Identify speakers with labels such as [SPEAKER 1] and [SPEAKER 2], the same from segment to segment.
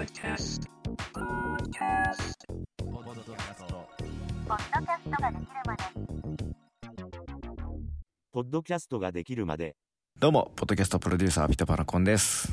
[SPEAKER 1] Podcast. Podcast.
[SPEAKER 2] ポッドキャスト
[SPEAKER 3] ポッドキャストができるまで。
[SPEAKER 4] ポッドキャストができるまで。
[SPEAKER 2] どうもポッドキャストプロデューサーピタパナコンです。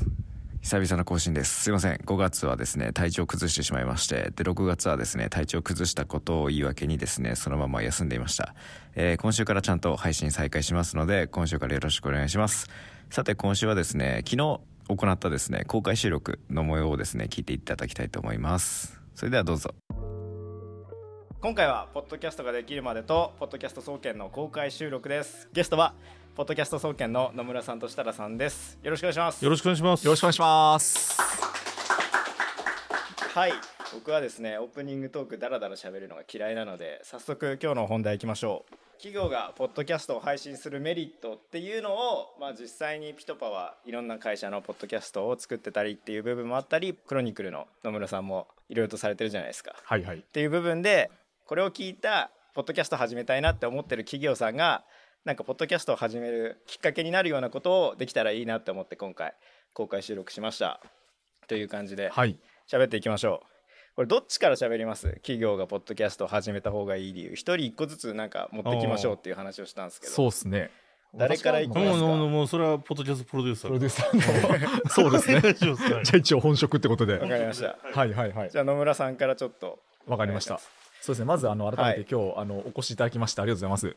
[SPEAKER 2] 久々の更新です。すいません。5月はですね体調を崩してしまいまして。で6月はですね体調を崩したことを言い訳にですねそのまま休んでいました、えー今週からちゃんと配信再開しますので今週からよろしくお願いします。さて今週はですね昨日行ったですね公開収録の模様をですね聞いていただきたいと思います。それではどうぞ。
[SPEAKER 5] 今回はポッドキャストができるまでとポッドキャスト総研の公開収録です。ゲストはポッドキャスト総研の野村さんと設楽さんです。よろしくお願いします。
[SPEAKER 6] よろしくお願いします。
[SPEAKER 7] よろしくお願いします。
[SPEAKER 5] はい。僕はですねオープニングトークダラダラ喋るのが嫌いなので早速今日の本題いきましょう企業がポッドキャストを配信するメリットっていうのを、まあ、実際にピトパはいろんな会社のポッドキャストを作ってたりっていう部分もあったりクロニクルの野村さんもいろいろとされてるじゃないですか
[SPEAKER 7] はいはい。
[SPEAKER 5] っていう部分でこれを聞いたポッドキャスト始めたいなって思ってる企業さんがなんかポッドキャストを始めるきっかけになるようなことをできたらいいなって思って今回公開収録しましたという感じで
[SPEAKER 7] はい。
[SPEAKER 5] 喋っていきましょうこれどっちから喋ります？企業がポッドキャストを始めた方がいい理由一人一個ずつなんか持ってきましょうっていう話をしたんですけど
[SPEAKER 7] そうですね。
[SPEAKER 5] 誰から行きますか？
[SPEAKER 6] もうもうそれはポッドキャストプロデューサー。
[SPEAKER 7] プロデューサー の、そうですね。じゃあ一応本職ってことで。
[SPEAKER 5] わかりました
[SPEAKER 7] はいはいはい
[SPEAKER 5] じ。ゃあ野村さんからちょっと
[SPEAKER 7] わかりました。そうですね。まずあの改めて
[SPEAKER 5] はい
[SPEAKER 7] 今日あのお越しいただきましてありがとうございます。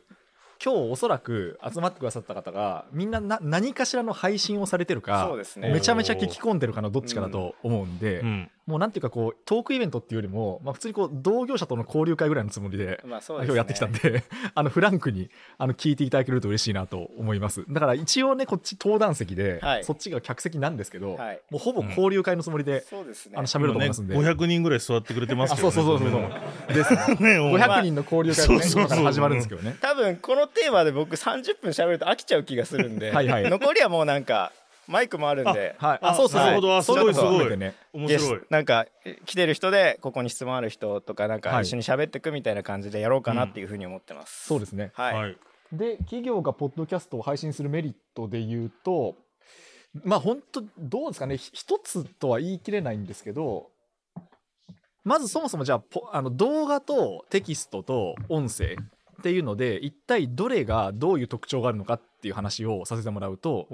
[SPEAKER 7] 今日おそらく集まってくださった方がみんなな何かしらの配信をされてるか
[SPEAKER 5] そうですね
[SPEAKER 7] めちゃめちゃ聞き込んでるかのどっちかだと思うんで、
[SPEAKER 6] うん。
[SPEAKER 7] もうなんていうかこうトークイベントっていうよりも、まあ、普通にこう同業者との交流会ぐらいのつもりで
[SPEAKER 5] まあそうですね。
[SPEAKER 7] 今日やってきたんで あのフランクにあの聞いていただけると嬉しいなと思います。だから一応ねこっち登壇席で、
[SPEAKER 5] はい。
[SPEAKER 7] そっちが客席なんですけど、
[SPEAKER 5] はい。
[SPEAKER 7] もうほぼ交流会のつもりで、
[SPEAKER 5] そうですね。
[SPEAKER 7] あの喋ると思いますんで、
[SPEAKER 6] 今ね、500人ぐらい座ってくれてます
[SPEAKER 7] あ
[SPEAKER 6] けど、ね。
[SPEAKER 7] そうそうそうそうそう。ですね
[SPEAKER 6] ね、もう。
[SPEAKER 7] 500人の交流会が、ね、始まるんですけどね。
[SPEAKER 5] 多分このテーマで僕30分喋ると飽きちゃう気がするんで
[SPEAKER 7] はいはい。
[SPEAKER 5] 残りはもうなんかマイクもあるんで。
[SPEAKER 7] はい。あそうそうそう
[SPEAKER 6] なるほど。あ
[SPEAKER 7] そういうこと
[SPEAKER 6] すごいすごい。面白い。
[SPEAKER 5] ス。なんかえ来てる人でここに質問ある人とかなんか
[SPEAKER 7] はい。
[SPEAKER 5] 一緒に喋ってくみたいな感じでやろうかなっていうふうに思ってます、
[SPEAKER 7] そうですね。
[SPEAKER 5] はい、
[SPEAKER 6] はい。
[SPEAKER 7] で企業がポッドキャストを配信するメリットで言うとまあ本当どうですかね。ひ一つとは言い切れないんですけどまずそもそもじゃあポあの動画とテキストと音声っていうので一体どれがどういう特徴があるのかっていう話をさせてもらうと、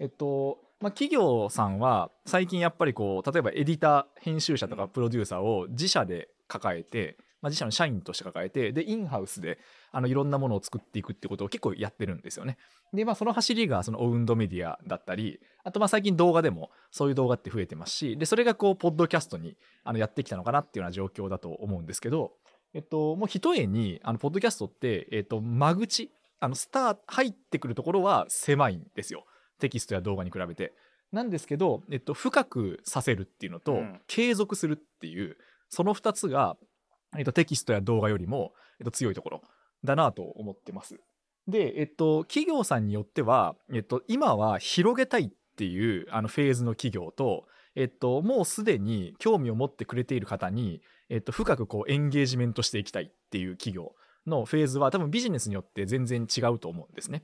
[SPEAKER 7] えっとまあ、企業さんは最近やっぱりこう例えばエディター編集者とかプロデューサーを自社で抱えて、まあ、自社の社員として抱えてでインハウスであのいろんなものを作っていくってことを結構やってるんですよね。でまあその走りがそのオウンドメディアだったりあとまあ最近動画でもそういう動画って増えてますしでそれがこうポッドキャストにあのやってきたのかなっていうような状況だと思うんですけど、えっと、もう一重にあのポッドキャストって、えっと、間口あのスター入ってくるところは狭いんですよテキストや動画に比べて。なんですけど、えっと、深くさせるっていうのと、
[SPEAKER 5] うん
[SPEAKER 7] 継続するっていうその2つが、えっと、テキストや動画よりも、えっと、強いところだなと思ってます。で、えっと、企業さんによっては、えっと、今は広げたいっていうあのフェーズの企業と、えっと、もうすでに興味を持ってくれている方に、えっと、深くこうエンゲージメントしていきたいっていう企業のフェーズは多分ビジネスによって全然違うと思うんですね。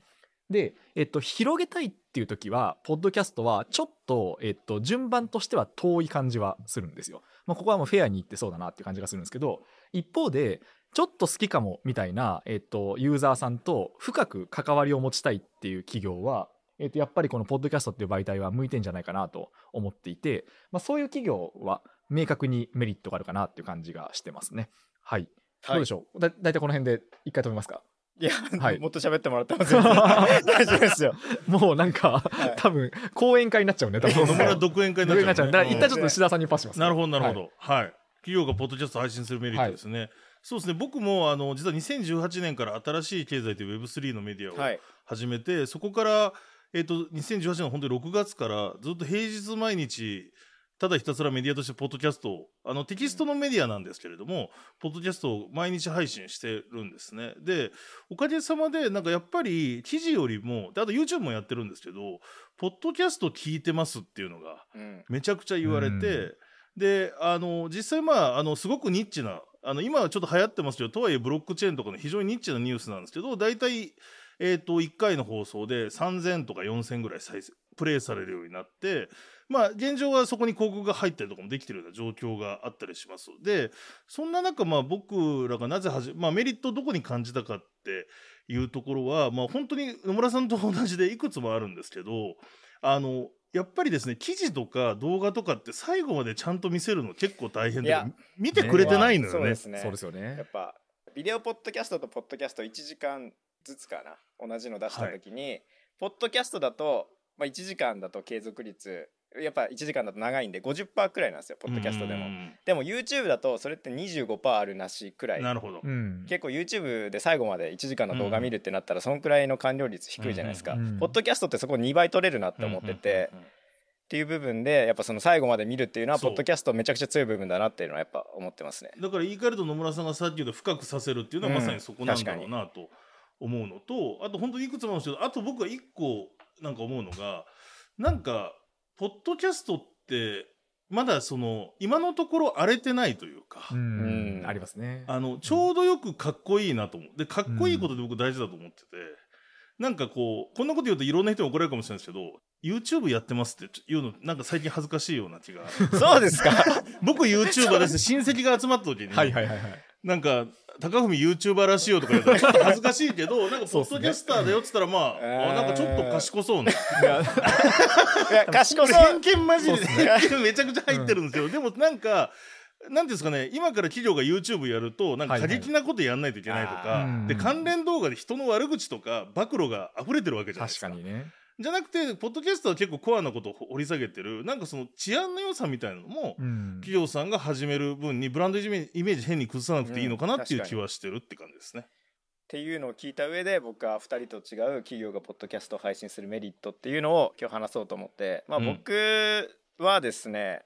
[SPEAKER 7] で、えっと、広げたいっていう時は、ポッドキャストはちょっと、えっと、順番としては遠い感じはするんですよ。まあ、ここはもうフェアに行ってそうだなっていう感じがするんですけど、一方で、ちょっと好きかもみたいな、えっと、ユーザーさんと深く関わりを持ちたいっていう企業は、えっと、やっぱりこのポッドキャストっていう媒体は向いてんじゃないかなと思っていて、まあ、そういう企業は明確にメリットがあるかなっていう感じがしてますね。はい。どうでしょう？だだいたいこの辺で一回止めますか？
[SPEAKER 5] いや、
[SPEAKER 7] はい。
[SPEAKER 5] もっと喋ってもらっても全然大丈夫ですよ。
[SPEAKER 7] もうなんか、
[SPEAKER 5] い。
[SPEAKER 7] 多分講演会になっちゃうね多分。
[SPEAKER 6] 野村独演会になっちゃう、ね。
[SPEAKER 7] だから一旦ちょっと石田さんにパスします、
[SPEAKER 6] なるほど、なるほ
[SPEAKER 7] はい。
[SPEAKER 6] ど。はい。企業がポッドキャスト配信するメリットですね。そうですね。僕も、あの、実は2018年から新しい経済という Web3 のメディアを
[SPEAKER 5] はい。
[SPEAKER 6] 始めて、そこから、えっ、と、2018年の本当に6月からずっと平日毎日、ただひたすらメディアとしてポッドキャストを、あのテキストのメディアなんですけれども、ポッドキャストを毎日配信してるんですね。で、おかげさまで、なんかやっぱり記事よりも、であと YouTube もやってるんですけど、ポッドキャスト聞いてますっていうのが
[SPEAKER 5] うん。
[SPEAKER 6] めちゃくちゃ言われて、
[SPEAKER 7] うん。
[SPEAKER 6] で、あの、実際まあ、あの、すごくニッチな、あの、今はちょっと流行ってますけど、とはいえブロックチェーンとかの非常にニッチなニュースなんですけど、大体、えっ、と、1回の放送で3000とか4000ぐらい再生プレイされるようになってまあ現状はそこに広告が入ったりとかもできてるような状況があったりします。でそんな中まあ僕らがなぜはじ、まあ、メリットをどこに感じたかっていうところはまあ本当に野村さんと同じでいくつもあるんですけどあのやっぱりですね記事とか動画とかって最後までちゃんと見せるの結構大変で
[SPEAKER 5] いや
[SPEAKER 6] 見てくれてないのよね。
[SPEAKER 5] そうですね。
[SPEAKER 8] そうですよ
[SPEAKER 5] や
[SPEAKER 8] ね
[SPEAKER 5] っ。ぱビデオポッドキャストとポッドキャスト1時間ずつかな。同じの出した時に、ポッドキャストだと、まあ、1時間だと継続率やっぱ1時間だと長いんで50%くらいなんですよポッドキャストでも。
[SPEAKER 6] うん。
[SPEAKER 5] でも YouTube だとそれって25%あるなしくらい。
[SPEAKER 6] なるほど。
[SPEAKER 8] うん。
[SPEAKER 5] 結構 YouTube で最後まで1時間の動画見るってなったらそんくらいの完了率低いじゃないですか、
[SPEAKER 8] うんうん
[SPEAKER 5] ポッドキャストってそこ2倍取れるなって思ってて、っていう部分でやっぱその最後まで見るっていうのはポッドキャストめちゃくちゃ強い部分だなっていうのはやっぱ思ってますね。
[SPEAKER 6] だから言い換えると野村さんがさっき言った深くさせるっていうのは
[SPEAKER 5] うん
[SPEAKER 6] まさにそこなんだろうなと思うのと、あと本当にいくつもあるんですけどあと僕は一個なんか思うのがなんかポッドキャストってまだその今のところ荒れてないというか、
[SPEAKER 8] うん。
[SPEAKER 5] うん。
[SPEAKER 8] ありますね。
[SPEAKER 6] あのちょうどよくかっこいいなと思う。でかっこいいことで僕大事だと思ってて、なんかこうこんなこと言うといろんな人に怒られるかもしれないですけど YouTube やってますって言うのなんか最近恥ずかしいような気が。
[SPEAKER 5] そうですか。
[SPEAKER 6] 僕 YouTuber です。親戚が集まった時に、
[SPEAKER 8] はいはいはいはい。
[SPEAKER 6] なんか高文 YouTuber らしいよとか言ちょっと恥ずかしいけど なんかポッドキャスターだよっつったらまあ,、
[SPEAKER 5] えー。
[SPEAKER 6] あなんかちょっと賢そうな。
[SPEAKER 5] 賢そう。
[SPEAKER 6] 偏見マジで
[SPEAKER 5] ね。
[SPEAKER 6] めちゃくちゃ入ってるんですよ、でもなんかなんですかね今から企業が YouTube やるとなんか過激なことやんないといけないとか、
[SPEAKER 5] はい
[SPEAKER 8] はい
[SPEAKER 6] で関連動画で人の悪口とか暴露が溢れてるわけじゃないですか。
[SPEAKER 8] 確かにね。
[SPEAKER 6] じゃなくてポッドキャストは結構コアなことを掘り下げてる。なんかその治安の良さみたいなのも、
[SPEAKER 8] うん。
[SPEAKER 6] 企業さんが始める分にブランドイメージ変に崩さなくていいのかなっていう気はしてるって感じですね。
[SPEAKER 5] っていうのを聞いた上で僕は2人と違う企業がポッドキャストを配信するメリットっていうのを今日話そうと思って、まあ、
[SPEAKER 6] うん。
[SPEAKER 5] 僕はですね、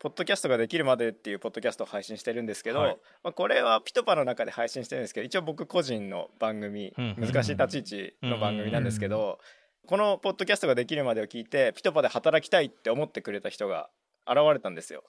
[SPEAKER 5] ポッドキャストができるまでっていうポッドキャストを配信してるんですけど、
[SPEAKER 6] はい。
[SPEAKER 5] まあ、これはピトパの中で配信してるんですけど一応僕個人の番組、
[SPEAKER 6] うん。
[SPEAKER 5] 難しい立ち位置の番組なんですけど、このポッドキャストができるまでを聞いてピトパで働きたいって思ってくれた人が現れたんですよ。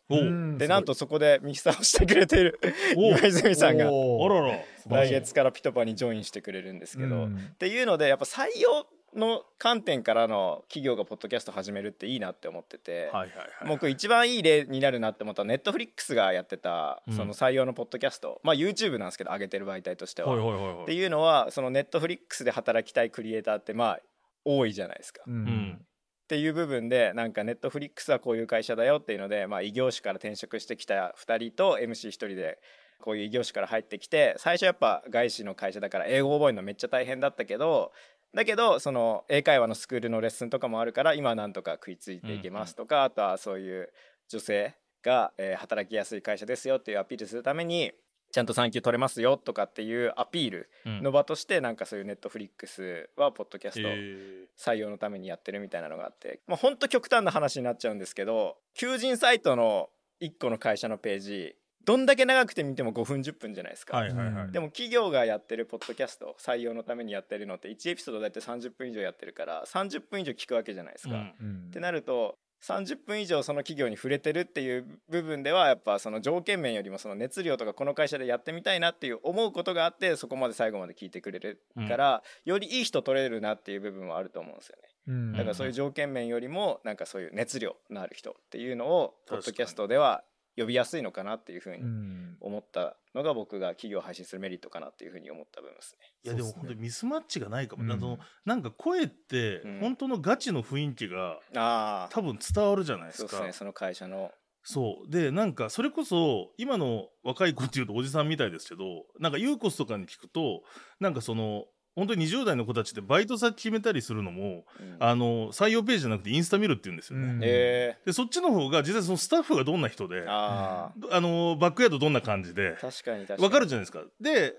[SPEAKER 5] でなんとそこでミキサーをしてくれている
[SPEAKER 6] お
[SPEAKER 5] 今 泉さんが来月からピトパにジョインしてくれるんですけど、
[SPEAKER 8] うん
[SPEAKER 5] っていうのでやっぱ採用の観点からの企業がポッドキャスト始めるっていいなって思ってて、
[SPEAKER 6] はいはいはい。
[SPEAKER 5] 僕一番いい例になるなって思った Netflix がやってた
[SPEAKER 6] うん
[SPEAKER 5] その採用のポッドキャスト、まあ YouTube なんですけど上げてる媒体としては。
[SPEAKER 6] はいはいはいはい。
[SPEAKER 5] っていうのはその Netflix で働きたいクリエイターってまあ多いじゃないですか。
[SPEAKER 8] う
[SPEAKER 6] うんん。
[SPEAKER 5] っていう部分でなんかネットフリックスはこういう会社だよっていうので、まあ、異業種から転職してきた2人と MC1 人でこういう異業種から入ってきて最初やっぱ外資の会社だから英語覚えるのめっちゃ大変だったけどだけどその英会話のスクールのレッスンとかもあるから今はなんとか食いついていけますとか、あとはそういう女性が、えー働きやすい会社ですよっていうアピールするためにちゃんと産休取れますよとかっていうアピールの場としてなんかそういうネットフリックスはポッドキャスト
[SPEAKER 6] え
[SPEAKER 5] 採用のためにやってるみたいなのがあってまあほんと極端な話になっちゃうんですけど求人サイトの1個の会社のページどんだけ長くて見ても5分10分じゃないですか、
[SPEAKER 6] ーはいはいはい。
[SPEAKER 5] でも企業がやってるポッドキャスト採用のためにやってるのって1エピソード大体30分以上やってるから30分以上聞くわけじゃないですか、
[SPEAKER 6] うん
[SPEAKER 8] うん。
[SPEAKER 5] ってなると30分以上その企業に触れてるっていう部分ではやっぱその条件面よりもその熱量とかこの会社でやってみたいなっていう思うことがあってそこまで最後まで聞いてくれるから、よりいい人取れるなっていう部分はあると思うんですよね。
[SPEAKER 8] うん。
[SPEAKER 5] だからそういう条件面よりもなんかそういう熱量のある人っていうのをポッドキャストでは呼びやすいのかなっていうふうに
[SPEAKER 8] うん
[SPEAKER 5] 思ったのが僕が企業を配信するメリットかなっていうふうに思った部分ですね。
[SPEAKER 6] いやでも本当にミスマッチがないかも。
[SPEAKER 8] うん
[SPEAKER 6] あのなんか声って
[SPEAKER 5] うん
[SPEAKER 6] 本当のガチの雰囲気が
[SPEAKER 5] ああ
[SPEAKER 6] 多分伝わるじゃないですか
[SPEAKER 5] そうですね。その会社の
[SPEAKER 6] そうでなんかそれこそ今の若い子っていうとおじさんみたいですけどなんかユーコスとかに聞くとなんかその本当に20代の子たちってバイト先決めたりするのも、
[SPEAKER 5] うん。
[SPEAKER 6] あの採用ページじゃなくてインスタ見るって言うんですよね。
[SPEAKER 8] うん。
[SPEAKER 5] え
[SPEAKER 6] でそっちの方が実際そのスタッフがどんな人で
[SPEAKER 5] ー、あ
[SPEAKER 6] あのバックヤードどんな感じで
[SPEAKER 5] あ確かに確かに。
[SPEAKER 6] わかるじゃないですか。で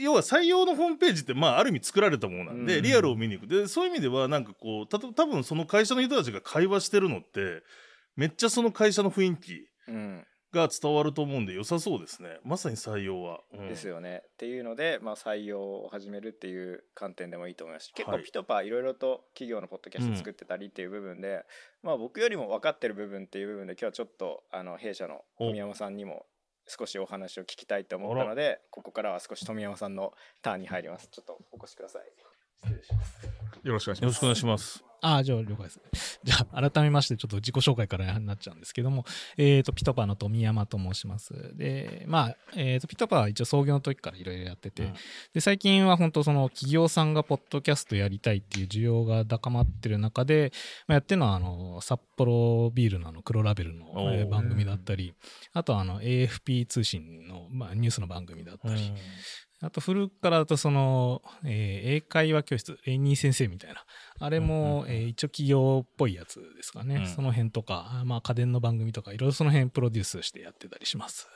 [SPEAKER 6] 要は採用のホームページってまあある意味作られたものなんで、
[SPEAKER 5] うん。
[SPEAKER 6] リアルを見に行く。でそういう意味ではなんかこうたと多分その会社の人たちが会話してるのってめっちゃその会社の雰囲気
[SPEAKER 5] うん
[SPEAKER 6] が伝わると思うんで良さそうですね。まさに採用は、うん。
[SPEAKER 5] ですよね。っていうので、まあ、採用を始めるっていう観点でもいいと思いますし結構
[SPEAKER 6] はい
[SPEAKER 5] ピトパいろいろと企業のポッドキャスト作ってたりっていう部分で、まあ、僕よりも分かってる部分っていう部分で今日はちょっとあの弊社の富山さんにも少しお話を聞きたいと思ったのでここからは少し富山さんのターンに入ります。ちょっとお越しください。失礼します。
[SPEAKER 8] よろしくお願いします
[SPEAKER 9] ああ、じゃあ了解です。じゃあ、改めまして、ちょっと自己紹介からになっちゃうんですけども、えっ、と、ピトパの富山と申します。で、まあ、えっ、と、ピトパは一応創業の時からいろいろやってて、
[SPEAKER 6] うん。
[SPEAKER 9] で、最近は本当その企業さんがポッドキャストやりたいっていう需要が高まってる中で、まあ、やってるのは、あの、札幌ビールのあの黒ラベルの、番組だったり、あとはあの、AFP 通信の、まあ、ニュースの番組だったり、あと古くからだとその、えー英会話教室、レイニー先生みたいな、あれも、えー一応企業っぽいやつですかね。
[SPEAKER 6] うん
[SPEAKER 9] その辺とか、まあ家電の番組とか、いろいろその辺プロデュースしてやってたりします。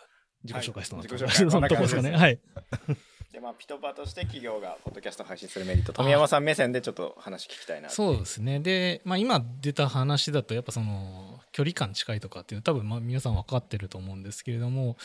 [SPEAKER 9] 自己紹介したの
[SPEAKER 5] はい自己紹介
[SPEAKER 9] そのとこですかね。はい。
[SPEAKER 5] でまあピトパとして企業がポッドキャストを配信するメリット富山さん目線でちょっと話聞きたいな
[SPEAKER 9] そうですね。で、まあ今出た話だと、やっぱその、距離感近いとかっていうの多分まあ皆さん分かってると思うんですけれども、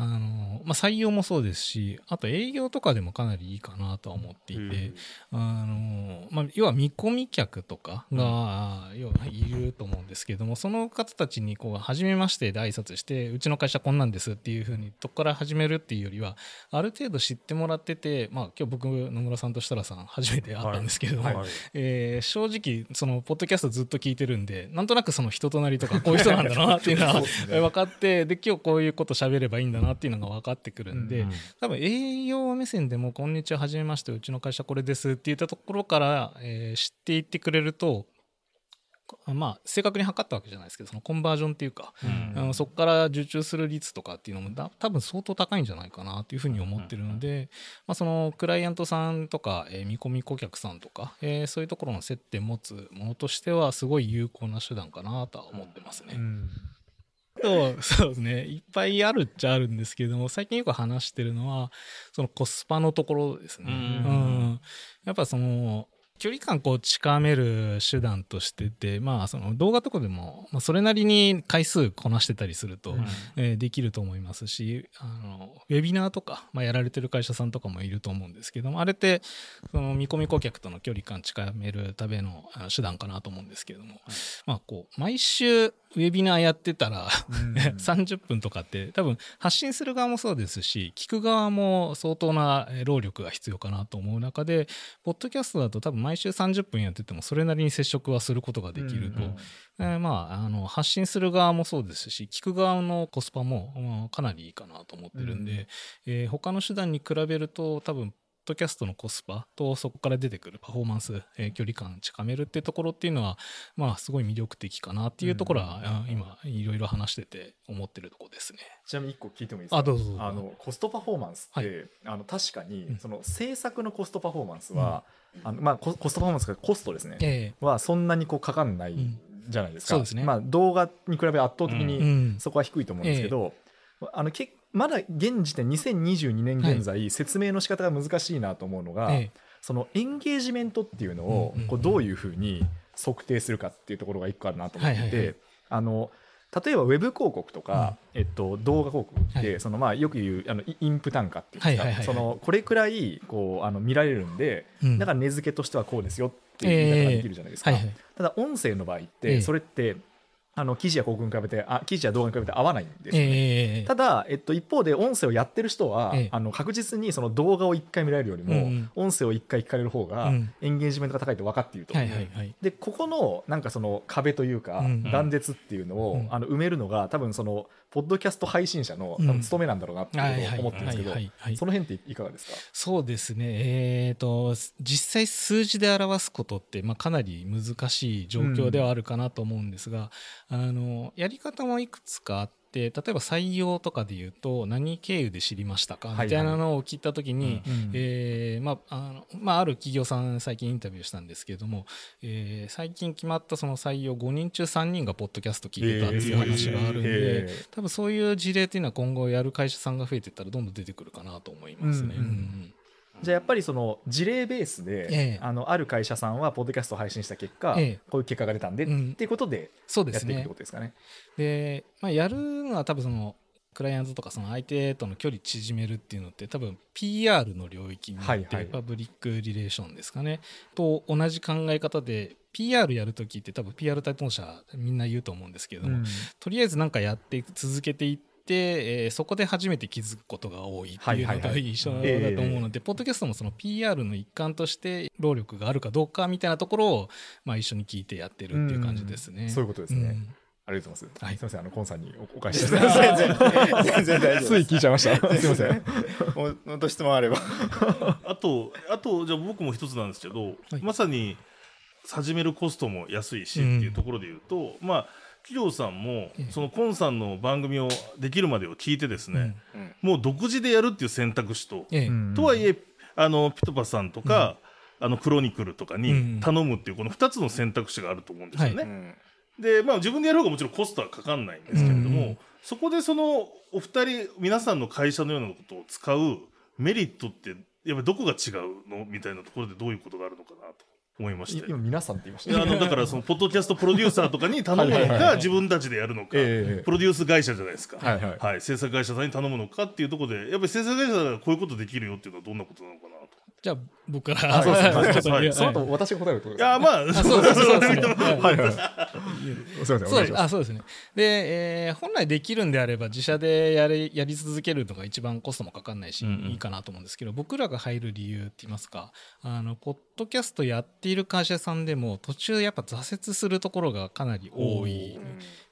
[SPEAKER 9] あの、まあ採用もそうですし、あと営業とかでもかなりいいかなとは思っていて、あのまあ、要は見込み客とかが、要はいると思うんですけどもその方たちにこう初めましてで挨拶してうちの会社こんなんですっていうふうにどこから始めるっていうよりはある程度知ってもらってて、まあ、今日僕野村さんと設楽さん初めて会ったんですけれども、
[SPEAKER 6] はい。
[SPEAKER 9] えー正直そのポッドキャストずっと聞いてるんでなんとなくその人となりとかこういう人なんだなっていうのは 分かってで今日こういうこと喋ればいいんだなっていうのが分かってくるんで、多分営業目線でも「こんにちははじめましてうちの会社これです」って言ったところから、えー知っていってくれるとまあ正確に測ったわけじゃないですけどそのコンバージョンっていうか、あのそこから受注する率とかっていうのもだ多分相当高いんじゃないかなっていうふうに思ってるので、まあ、そのクライアントさんとか、えー見込み顧客さんとか、えーそういうところの接点持つものとしてはすごい有効な手段かなとは思ってますね。そうそうですね。いっぱいあるっちゃあるんですけれども最近よく話してるのはそのコスパのところですね。
[SPEAKER 6] うん。
[SPEAKER 9] うん。やっぱその距離感こう近める手段としててまあその動画とかでも、まあ、それなりに回数こなしてたりすると、えーできると思いますしあのウェビナーとか、まあ、やられてる会社さんとかもいると思うんですけどもあれってその見込み顧客との距離感近めるためのあ手段かなと思うんですけれども、まあこう毎週ウェビナーやってたら 30分とかって多分発信する側もそうですし聞く側も相当なえー労力が必要かなと思う中でポッドキャストだと多分毎週30分やっててもそれなりに接触はすることができると、えーまああの発信する側もそうですし聞く側のコスパも、まあかなりいいかなと思ってるんで、えー他の手段に比べると多分ドキャストのコスパとそこから出てくるパフォーマンス、えー距離感近めるっていうところっていうのはまあすごい魅力的かなっていうところは、あ今いろいろ話してて思ってるところですね。
[SPEAKER 7] ちなみに1個聞いてもいいですか？
[SPEAKER 9] あどうぞ
[SPEAKER 7] あのコストパフォーマンスって、
[SPEAKER 9] はい。
[SPEAKER 7] あの確かに、
[SPEAKER 9] うん。
[SPEAKER 7] その制作のコストパフォーマンスは、あのまあ、ココストパフォーマンスがコストですね、
[SPEAKER 9] え
[SPEAKER 7] はそんなにこうかかんない
[SPEAKER 9] うん
[SPEAKER 7] じゃないですか、
[SPEAKER 9] そうですね。
[SPEAKER 7] まあ、動画に比べ圧倒的
[SPEAKER 9] え
[SPEAKER 7] に
[SPEAKER 9] うん。
[SPEAKER 7] そこは低いと思うんですけど、あのけまだ現時点2022年現在、説明の仕方が難しいなと思うのが、
[SPEAKER 9] え
[SPEAKER 7] そのエンゲージメントっていうのを
[SPEAKER 9] うんうんうん。
[SPEAKER 7] こうどういうふうに測定するかっていうところが一個あるなと思ってあの例えばウェブ広告とか、えっと、動画広告って、
[SPEAKER 9] はい。
[SPEAKER 7] そのまあよく言うあのイインプ単価っていうか、
[SPEAKER 9] はいはいはいはい。
[SPEAKER 7] そのこれくらいこうあの見られるんで、
[SPEAKER 9] うん。
[SPEAKER 7] だから値付けとしてはこうですよっていう言い方ができるじゃないですか、
[SPEAKER 9] はいはい
[SPEAKER 7] ただ音声の場合っ
[SPEAKER 9] え
[SPEAKER 7] て
[SPEAKER 9] え。
[SPEAKER 7] それってあの記事や広告に比べてあ記事や動画に比べて合わないんですよね。
[SPEAKER 9] ええ
[SPEAKER 7] ただ、えっと、一方で音声をやってる人は、
[SPEAKER 9] ええ。
[SPEAKER 7] あの確実にその動画を1回見られるよりも、
[SPEAKER 9] うん
[SPEAKER 7] 音声を1回聞かれる方が、
[SPEAKER 9] うん。
[SPEAKER 7] エンゲージメントが高いと分かっていると、
[SPEAKER 9] はいはいはい。
[SPEAKER 7] でここのなんかその壁というか、
[SPEAKER 9] うん
[SPEAKER 7] 断絶っていうのを、
[SPEAKER 9] うん。
[SPEAKER 7] あの埋めるのが多分そのポッドキャスト配信者の務めなんだろうなって思ってるんですけど、その辺っていかがですか？
[SPEAKER 9] そうですね、えー、と実際数字で表すことって、まあ、かなり難しい状況ではあるかなと思うんですが、あのやり方もいくつかあって例えば採用とかで言うと何経由で知りましたか？みたいなのを聞いた時に、
[SPEAKER 7] うん
[SPEAKER 9] えーまああのまあ、ある企業さん最近インタビューしたんですけれども、えー最近決まったその採用5人中3人がポッドキャスト聞いてたっていう話があるんで、
[SPEAKER 7] えー。
[SPEAKER 9] 多分そういう事例っていうのは今後やる会社さんが増えていったらどんどん出てくるかなと思いますね。
[SPEAKER 7] うん。うん
[SPEAKER 9] うん
[SPEAKER 7] じゃあやっぱりその事例ベースで、
[SPEAKER 9] ええ。
[SPEAKER 7] あのある会社さんはポッドキャストを配信した結果、
[SPEAKER 9] ええ。
[SPEAKER 7] こういう結果が出たんで、
[SPEAKER 9] うん。
[SPEAKER 7] っていうことで
[SPEAKER 9] そうですね。
[SPEAKER 7] やっていくってことですかね。
[SPEAKER 9] で、まあ、やるのは多分そのクライアントとかその相手との距離縮めるっていうのって多分 PR の領域になって、
[SPEAKER 7] はいはい。
[SPEAKER 9] パブリックリレーションですかね。と同じ考え方で PR やるときって多分 PR 担当者みんな言うと思うんですけれども、とりあえずなんかやって続けていってて、えーそこで初めて気づくことが多いっていうの
[SPEAKER 7] はいはいはい
[SPEAKER 9] と一緒だと思うので、ポッドキャストもその PR の一環として労力があるかどうかみたいなところを、まあ、一緒に聞いてやってるっていう感じですね。
[SPEAKER 7] そういうことですね。
[SPEAKER 9] うん
[SPEAKER 7] ありがとうございます。
[SPEAKER 9] はい
[SPEAKER 7] すみません、あの、コンさんにおお返しして。
[SPEAKER 5] 全然全然大丈夫
[SPEAKER 7] つい聞いちゃいました。すみません。
[SPEAKER 5] もと質問あれば
[SPEAKER 6] あと、あと、じゃあ僕も一つなんですけど、
[SPEAKER 9] はい
[SPEAKER 6] まさに始めるコストも安いしっていうところで言うと、まあ、企業さんも
[SPEAKER 9] ええ、
[SPEAKER 6] そのコンさんの番組をできるまでを聞いてですね、
[SPEAKER 5] うん。
[SPEAKER 6] もう独自でやるっていう選択肢と、
[SPEAKER 9] ええ。
[SPEAKER 6] とはいえ、あの、ピトパさんとか、あの、クロニクルとかに頼むっていう、この二つの選択肢があると思うんですよね。
[SPEAKER 5] うん
[SPEAKER 6] で、まあ自分でやる方がもちろんコストはかかんないんですけれども、
[SPEAKER 9] うん。
[SPEAKER 6] そこでそのお二人、皆さんの会社のようなことを使うメリットって、やっぱりどこが違うの？みたいなところでどういうことがあるのかなと思いまして。
[SPEAKER 7] 今、皆さんって言いました。
[SPEAKER 6] あのだからそのポッドキャストプロデューサーとかに頼むの
[SPEAKER 7] はいはいはいはい。
[SPEAKER 6] か自分たちでやるのか、
[SPEAKER 7] ええ
[SPEAKER 6] プロデュース会社じゃないですか、
[SPEAKER 7] はいはい。
[SPEAKER 6] 制作会社さんに頼むのかっていうところでやっぱり制作会社がこういうことできるよっていうのはどんなことなのかなと。
[SPEAKER 9] じゃあ僕から
[SPEAKER 7] あそうですね。
[SPEAKER 6] はい。
[SPEAKER 7] その後、私が答えると
[SPEAKER 6] いやまあ
[SPEAKER 9] あそうですそう。ですはい
[SPEAKER 7] はい。はい。すみません、お
[SPEAKER 9] そうそうですね。で、えー本来できるんであれば自社でやりやり続けるのが一番コストもかかんないし、
[SPEAKER 6] うんうん。
[SPEAKER 9] いいかなと思うんですけど僕らが入る理由って言いますか。あのポッドキャストやっている会社さんでも途中やっぱ挫折するところがかなり多い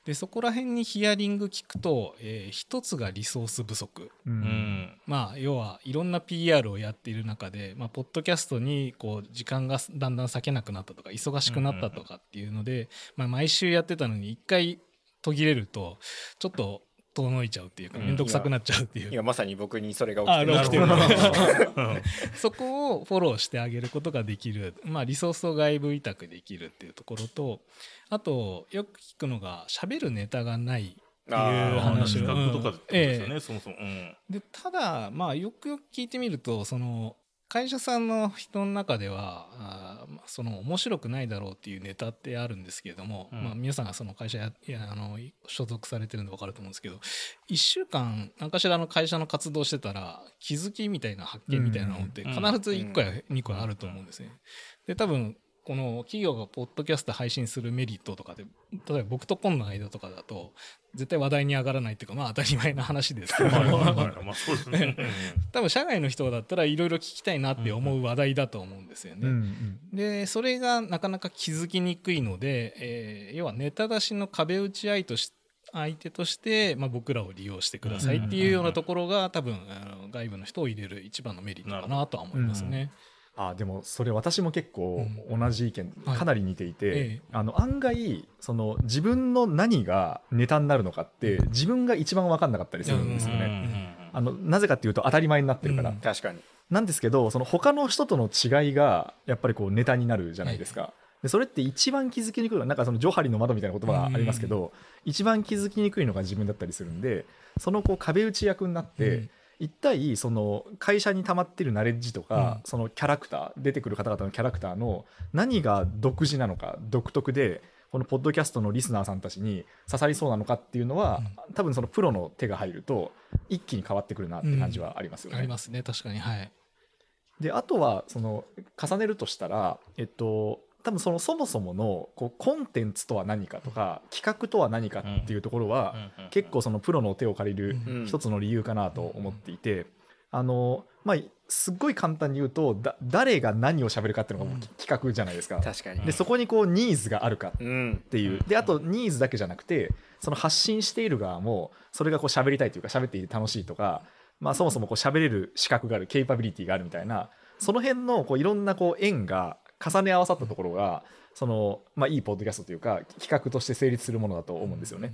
[SPEAKER 9] でそこら辺にヒアリング聞くと、えー一つがリソース不足。
[SPEAKER 7] う
[SPEAKER 6] うん。ん
[SPEAKER 9] まあ要はいろんな PR をやっている中で、まあ、ポッドキャストにこう時間がだんだん割けなくなったとか忙しくなったとかっていうので、まあ、毎週やってたのに一回途切れるとちょっと遠のいちゃうっていうか
[SPEAKER 6] うん。
[SPEAKER 9] 面倒くさくなっちゃうっていう、
[SPEAKER 5] 今まさに僕にそれが起き
[SPEAKER 9] あ
[SPEAKER 5] てる。
[SPEAKER 9] そこをフォローしてあげることができる、まあ、リソースを外部委託できるっていうところとあとよく聞くのが喋るネタがないっていう話。を
[SPEAKER 6] 企画とかですよね、
[SPEAKER 9] ええ
[SPEAKER 6] そもそも。うん。
[SPEAKER 9] でただまあよくよく聞いてみるとその会社さんの人の中ではあその面白くないだろうっていうネタってあるんですけれども、
[SPEAKER 6] うん
[SPEAKER 9] まあ、皆さんがその会社やあの所属されてるんで分かると思うんですけど1週間何かしらの会社の活動してたら気づきみたいな発見みたいなのって
[SPEAKER 6] うん
[SPEAKER 9] 必ず1個や2個あると思うんですね。で多分この企業がポッドキャスト配信するメリットとかで例えば僕とポンの間とかだと絶対話題に上がらないっていうかまあ当たり前な話ですけど。多分社外の人だったらいろいろ聞きたいなって思う話題だと思うんですよね。
[SPEAKER 7] うんうん
[SPEAKER 9] でそれがなかなか気づきにくいので、えー要はネタ出しの壁打ち相とし相手として、まあ、僕らを利用してくださいっていうようなところが多分あの外部の人を入れる一番のメリットかなとは思いますね。
[SPEAKER 7] あでもそれ私も結構同じ意見、
[SPEAKER 9] はい。
[SPEAKER 7] かなり似ていて、
[SPEAKER 9] ええ。
[SPEAKER 7] あの案外その自分の何がネタになるのかって自分が一番分かんなかったりするんですよ
[SPEAKER 6] うん。
[SPEAKER 7] ね。あのなぜかっていうと当たり前になってるから、
[SPEAKER 9] うん。
[SPEAKER 5] 確かに。
[SPEAKER 7] なんですけどその他の人との違いがやっぱりこうネタになるじゃないですか。でそれって一番気づきにくいのはなんかそのジョハリの窓みたいな言葉がありますけど、一番気づきにくいのが自分だったりするんでそのこう壁打ち役になって、
[SPEAKER 9] うん
[SPEAKER 7] 一体その会社に溜まってるナレッジとか、
[SPEAKER 9] うん。
[SPEAKER 7] そのキャラクター出てくる方々のキャラクターの何が独自なのか独特でこのポッドキャストのリスナーさんたちに刺さりそうなのかっていうのは、多分そのプロの手が入ると一気に変わってくるなって感じはありますよね。
[SPEAKER 9] ありますね。確かに。はい。
[SPEAKER 7] であとはその重ねるとしたら、えっと、多分そのそもそものこうコンテンツとは何かとか企画とは何かっていうところは、結構そのプロの手を借りる
[SPEAKER 5] うん。
[SPEAKER 7] 一つの理由かなと思っていて、あのまあすっごい簡単に言うとだ誰が何を喋るかっていうのが
[SPEAKER 9] うん。
[SPEAKER 7] 企画じゃないですか。
[SPEAKER 5] 確かに。
[SPEAKER 7] でそこにこうニーズがあるか
[SPEAKER 5] うん。
[SPEAKER 7] っていう。であとニーズだけじゃなくてその発信している側もそれがこう喋りたいというか喋っていて楽しいとか、まあ、そもそもこう喋れる資格があるケイパビリティがあるみたいなその辺のこういろんなこう縁が重ね合わさったところがその、まあ、いいポッドキャストというか企画として成立するものだと思うんですよね。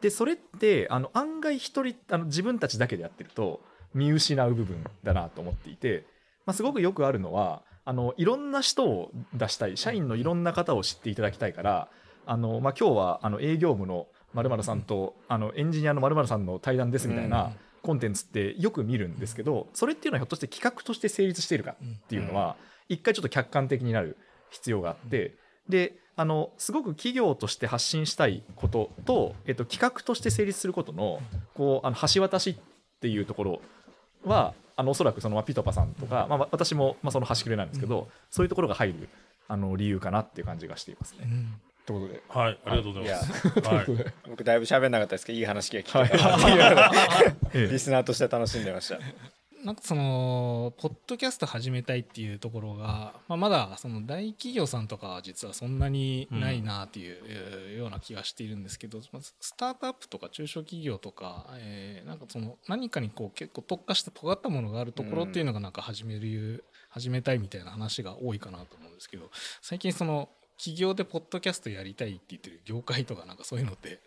[SPEAKER 7] でそれってあの案外一人あの自分たちだけでやってると見失う部分だなと思っていて、まあ、すごくよくあるのはあのいろんな人を出したい社員のいろんな方を知っていただきたいからあの、まあ、今日はあの営業部の〇〇さんとあのエンジニアの〇〇さんの対談ですみたいなコンテンツってよく見るんですけどそれっていうのはひょっとして企画として成立しているかっていうのは一回ちょっと客観的になる必要があってであのすごく企業として発信したいことと、えっと、企画として成立することのこうあの橋渡しっていうところはあのおそらくそのまあピトパさんとか、まあ、私もまあその端くれなんですけど、そういうところが入るあの理由かなっていう感じがしていますね。
[SPEAKER 9] うん。
[SPEAKER 7] ってことで。
[SPEAKER 6] はいありがとうございます。
[SPEAKER 7] という
[SPEAKER 6] はい。
[SPEAKER 7] ことで
[SPEAKER 5] 僕だいぶ喋んなかったですけどいい話が聞けた。なってい。リスナーとして楽しんでました
[SPEAKER 9] なんかそのポッドキャスト始めたいっていうところが、まあ、まだその大企業さんとかは実はそんなにないなっていうえーような気がしているんですけど、まあスタートアップとか中小企業とか、えーなんかその何かにこう結構特化した尖ったものがあるところっていうのがなんか始める、始めたいみたいな話が多いかなと思うんですけど最近その企業でポッドキャストやりたいって言ってる業界とかなんかそういうのって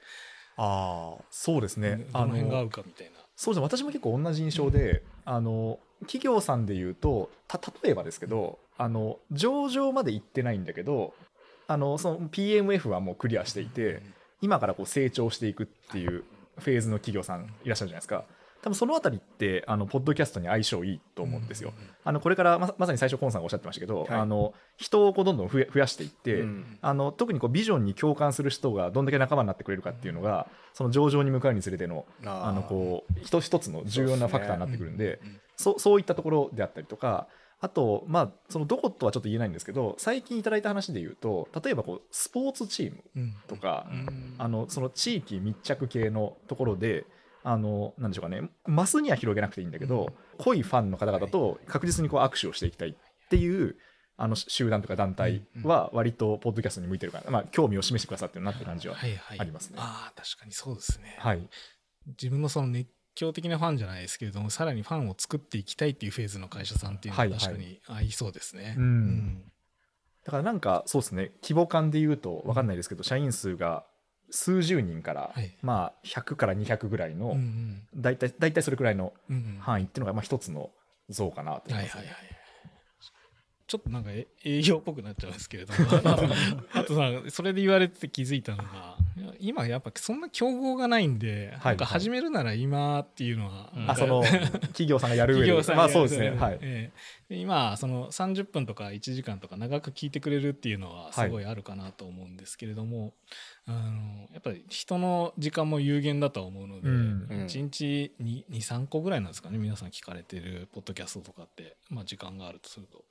[SPEAKER 7] ああそうですね
[SPEAKER 9] どの辺が合うかみたいな。
[SPEAKER 7] そうですね。私も結構同じ印象で、あの企業さんでいうとた例えばですけどあの上場まで行ってないんだけどあのその PMF はもうクリアしていて今からこう成長していくっていうフェーズの企業さんいらっしゃるじゃないですか多分そのあたりってあのポッドキャストに相性いいと思うんですよ。あのこれからままさに最初コンさんがおっしゃってましたけど、
[SPEAKER 5] はい。
[SPEAKER 7] あの人をこうどんどん増やしていって、
[SPEAKER 5] うん。
[SPEAKER 7] あの特にこうビジョンに共感する人がどんだけ仲間になってくれるかっていうのがその上場に向かうにつれての
[SPEAKER 5] あ
[SPEAKER 7] のこう一つ一つの重要なファクターになってくるんで
[SPEAKER 9] うん。うん。
[SPEAKER 7] そうそういったところであったりとかあとまあそのどことはちょっと言えないんですけど最近いただいた話で言うと例えばこうスポーツチーム
[SPEAKER 9] うん。
[SPEAKER 7] とか、
[SPEAKER 9] うん。
[SPEAKER 7] あのその地域密着系のところであのなんでしょうかね。マスには広げなくていいんだけど、濃いファンの方々と確実にこう握手をしていきたいっていうあの集団とか団体は割とポッドキャストに向いてるから、まあ、興味を示してくださってるなって感じは
[SPEAKER 9] はいはい
[SPEAKER 7] ありますね。
[SPEAKER 9] ああ確かにそうですね。
[SPEAKER 7] はい、
[SPEAKER 9] 自分のその熱狂的なファンじゃないですけれどもさらにファンを作っていきたいっていうフェーズの会社さんっていうのは
[SPEAKER 7] はいはい。
[SPEAKER 9] 確かに合いそうですね。
[SPEAKER 7] うん。だからなんかそうですね。規模感で言うと分かんないですけど、社員数が数十人から、
[SPEAKER 9] はい。
[SPEAKER 7] まあ100から200ぐらい
[SPEAKER 9] うんう
[SPEAKER 7] の
[SPEAKER 9] ん。
[SPEAKER 7] 大体大体それくらいの
[SPEAKER 9] うんうん。
[SPEAKER 7] 範囲っていうのがまあ一つの像かなと思
[SPEAKER 9] はいい
[SPEAKER 7] ます。ね
[SPEAKER 9] はいはい。ちょっとなんかえ営業っぽくなっちゃうんですけれども。あとさそれで言われて気づいたのが今やっぱそんな競合がないんで、
[SPEAKER 7] はい。
[SPEAKER 9] なんか始めるなら今っていうのは、
[SPEAKER 7] あその 企業さんがやる上で。まあそうですね。はい。
[SPEAKER 9] ええ。で今その30分とか1時間とか長く聞いてくれるっていうのはすごいあるかなと思うんですけれども、あのやっぱり人の時間も有限だとは思うので、
[SPEAKER 7] うん。
[SPEAKER 9] 1日23個ぐらいなんですかね皆さん聞かれてるポッドキャストとかって、まあ、時間があるとすると。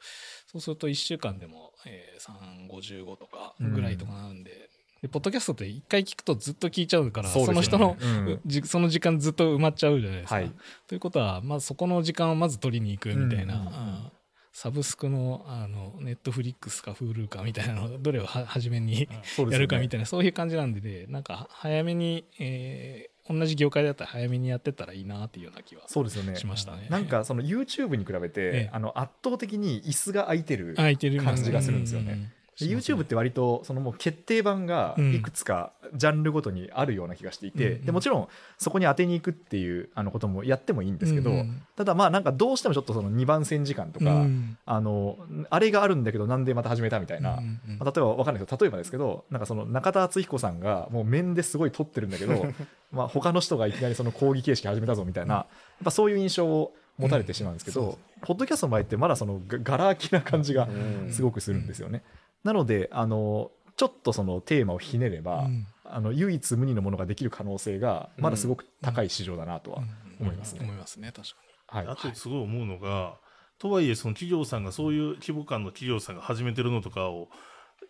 [SPEAKER 9] そうすると1週間でも、えー、355とかぐらいとかなんで。でポッドキャストって1回聞くとずっと聞いちゃうから
[SPEAKER 7] そね。
[SPEAKER 9] の人の、
[SPEAKER 7] うん。
[SPEAKER 9] じその時間ずっと埋まっちゃうじゃないですか。
[SPEAKER 7] はい。
[SPEAKER 9] ということは、まずそこの時間をまず取りに行くみたいな、
[SPEAKER 7] うん。うん。うん
[SPEAKER 9] あサブスクのあのネットフリックスか Hulu かみたいなのどれをは初めにやるかみたいなそういう感じなんででなんか早めに、えー同じ業界だったら早めにやってったらいいなっていうような気は
[SPEAKER 7] そうですよね。
[SPEAKER 9] しましたね。
[SPEAKER 7] なんかその YouTube に比べて、
[SPEAKER 9] ええ。
[SPEAKER 7] あの圧倒的に椅子が空いてる
[SPEAKER 9] 空いてる
[SPEAKER 7] 感じ。がするんですよね。YouTube って割とそのもう決定版が
[SPEAKER 9] うん。
[SPEAKER 7] いくつかジャンルごとにあるような気がしていて、
[SPEAKER 9] うん
[SPEAKER 7] でもちろんそこに当てに行くっていうあのこともやってもいいんですけど、
[SPEAKER 9] うんうん。
[SPEAKER 7] ただまあなんかどうしてもちょっとその2番線時間とか、
[SPEAKER 9] うん。
[SPEAKER 7] あのあれがあるんだけどなんでまた始めたみたいな、まあ例えば分かんないですけど例えばですけどなんかその中田敦彦さんがもう面ですごい撮ってるんだけど まあ他の人がいきなりその講義形式始めたぞみたいな、やっぱそういう印象を持たれてしまうんですけど、ポッドキャストの場合ってまだそのががら空きな感じが
[SPEAKER 5] うん。
[SPEAKER 7] すごくするんですよね。なのであのちょっとそのテーマをひねれば、
[SPEAKER 9] うん。
[SPEAKER 7] あの唯一無二のものができる可能性がまだすごく高い市場だなとは思いますね。
[SPEAKER 9] 思いますね確か
[SPEAKER 7] はい。
[SPEAKER 6] あとすごい思うのが、とはいえその企業さんがそういう規模感の企業さんが始めてるのとかを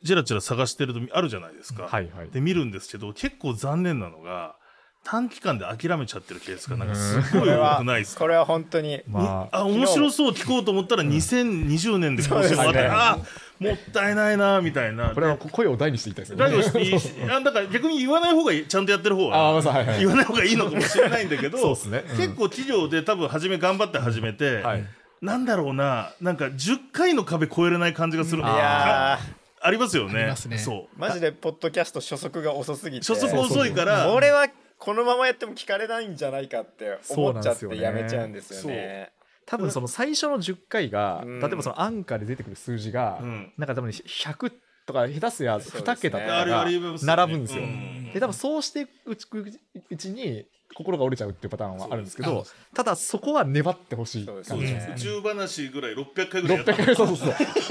[SPEAKER 6] じらじら探してるとあるじゃないですか。
[SPEAKER 7] はいはい。
[SPEAKER 6] で見るんですけど結構残念なのが短期間で諦めちゃってるケースがなんかすごい多くないですか。
[SPEAKER 5] これは本当に。
[SPEAKER 7] まあ。
[SPEAKER 6] あ面白そう聞こうと思ったら2020年で更新終わって、
[SPEAKER 5] そうですね。
[SPEAKER 6] あもったいないなみたいな。
[SPEAKER 7] これは声を大にして言いたいですよね。
[SPEAKER 6] だけどしていいだから逆に言わない方がいいちゃんとやってる方
[SPEAKER 7] あ
[SPEAKER 6] は
[SPEAKER 7] ーはいはい。
[SPEAKER 6] 言わない方がいいのかもしれないんだけど
[SPEAKER 7] そうですね。うん。
[SPEAKER 6] 結構企業で多分初め頑張って始めて、
[SPEAKER 7] はい。
[SPEAKER 6] なんだろうななんか10回の壁越えれない感じがする。
[SPEAKER 5] いや
[SPEAKER 6] ありますよね。
[SPEAKER 9] ありますね。
[SPEAKER 6] そう。
[SPEAKER 5] ーマジでポッドキャスト初速が遅すぎて。
[SPEAKER 6] 初速遅いから
[SPEAKER 5] これはこのままやっても聞かれないんじゃないかって思っちゃってやめちゃうんですよね。
[SPEAKER 7] 多分その最初の10回が、
[SPEAKER 5] うん。
[SPEAKER 7] 例えばそのアンカーで出てくる数字が、
[SPEAKER 6] うん。
[SPEAKER 7] なんか多分100とか下手すりゃ2桁とかが並ぶんですよ。
[SPEAKER 6] うん。
[SPEAKER 7] で多分そうしていくうちに心が折れちゃうっていうパターンはあるんですけどただそこは粘ってほしい
[SPEAKER 5] そうです
[SPEAKER 7] 感じです
[SPEAKER 5] ね。
[SPEAKER 6] 宇宙話ぐらい600回ぐらいやった
[SPEAKER 7] 600回そうそうそう。